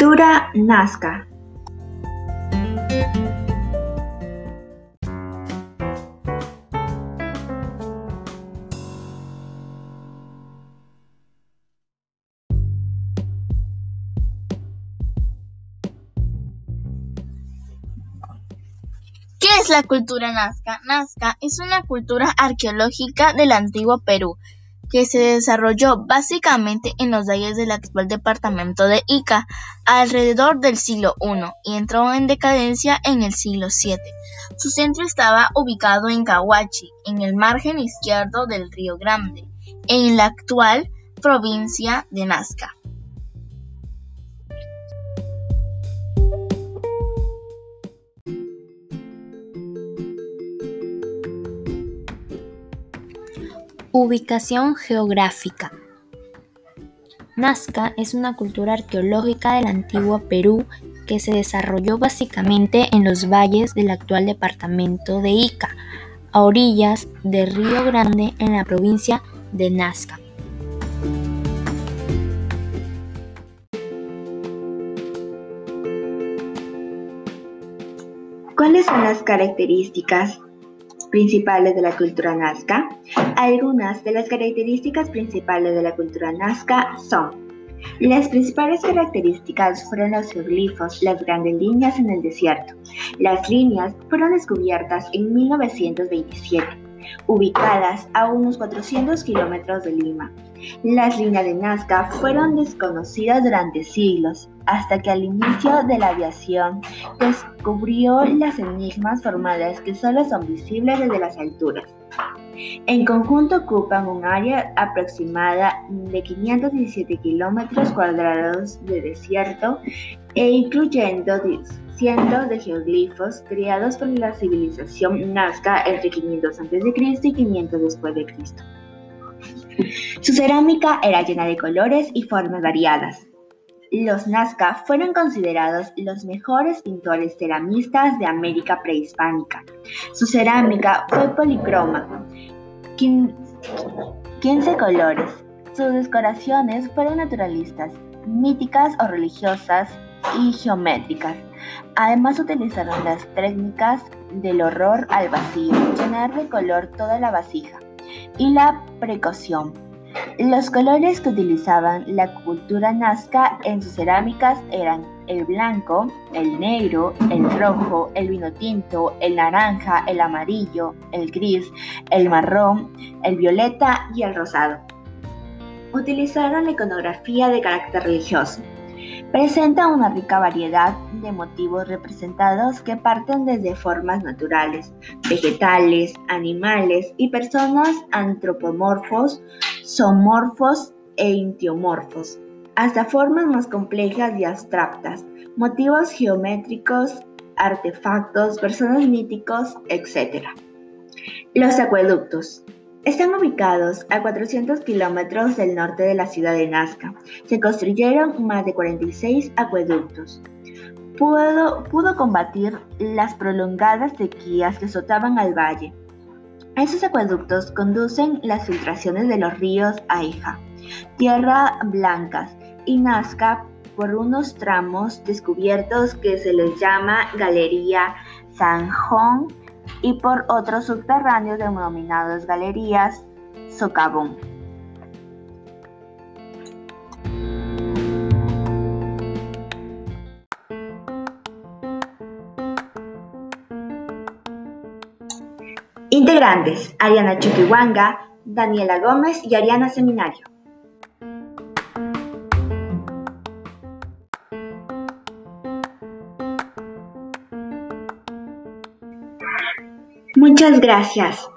Cultura Nazca. ¿Qué es la cultura nazca? Nazca es una cultura arqueológica del antiguo Perú que se desarrolló básicamente en los valles del actual departamento de Ica alrededor del siglo I y entró en decadencia en el siglo VII. Su centro estaba ubicado en Cahuachi, en el margen izquierdo del río Grande, en la actual provincia de Nazca. Ubicación geográfica. Nazca es una cultura arqueológica del antiguo Perú que se desarrolló básicamente en los valles del actual departamento de Ica, a orillas del Río Grande en la provincia de Nazca. ¿Cuáles son las características principales de la cultura nazca. Algunas de las características principales de la cultura nazca son las principales características fueron los geoglifos, las grandes líneas en el desierto. Las líneas fueron descubiertas en 1927, ubicadas a unos 400 kilómetros de Lima. Las líneas de Nazca fueron desconocidas durante siglos, hasta que al inicio de la aviación descubrió las enigmas formales que solo son visibles desde las alturas. En conjunto ocupan un área aproximada de 517 kilómetros cuadrados de desierto e incluyendo cientos de geoglifos creados por la civilización Nazca entre 500 a.C. y 500 después de Cristo. Su cerámica era llena de colores y formas variadas. Los Nazca fueron considerados los mejores pintores ceramistas de América prehispánica. Su cerámica fue policroma, 15 colores. Sus decoraciones fueron naturalistas, míticas o religiosas y geométricas. Además utilizaron las técnicas del horror al vacío, llenar de color toda la vasija y la precaución. Los colores que utilizaban la cultura nazca en sus cerámicas eran el blanco, el negro, el rojo, el vino tinto, el naranja, el amarillo, el gris, el marrón, el violeta y el rosado. Utilizaron la iconografía de carácter religioso. Presenta una rica variedad de motivos representados que parten desde formas naturales, vegetales, animales y personas antropomorfos, zoomorfos e intiomorfos, hasta formas más complejas y abstractas, motivos geométricos, artefactos, personas míticos, etc. Los acueductos. Están ubicados a 400 kilómetros del norte de la ciudad de Nazca. Se construyeron más de 46 acueductos. Pudo, pudo combatir las prolongadas sequías que azotaban al valle. Esos acueductos conducen las filtraciones de los ríos Aija, Tierra Blancas y Nazca por unos tramos descubiertos que se les llama Galería Sanjón y por otros subterráneos denominados galerías socavón. Integrantes: Ariana Chuquihuanga, Daniela Gómez y Ariana Seminario. Muchas gracias.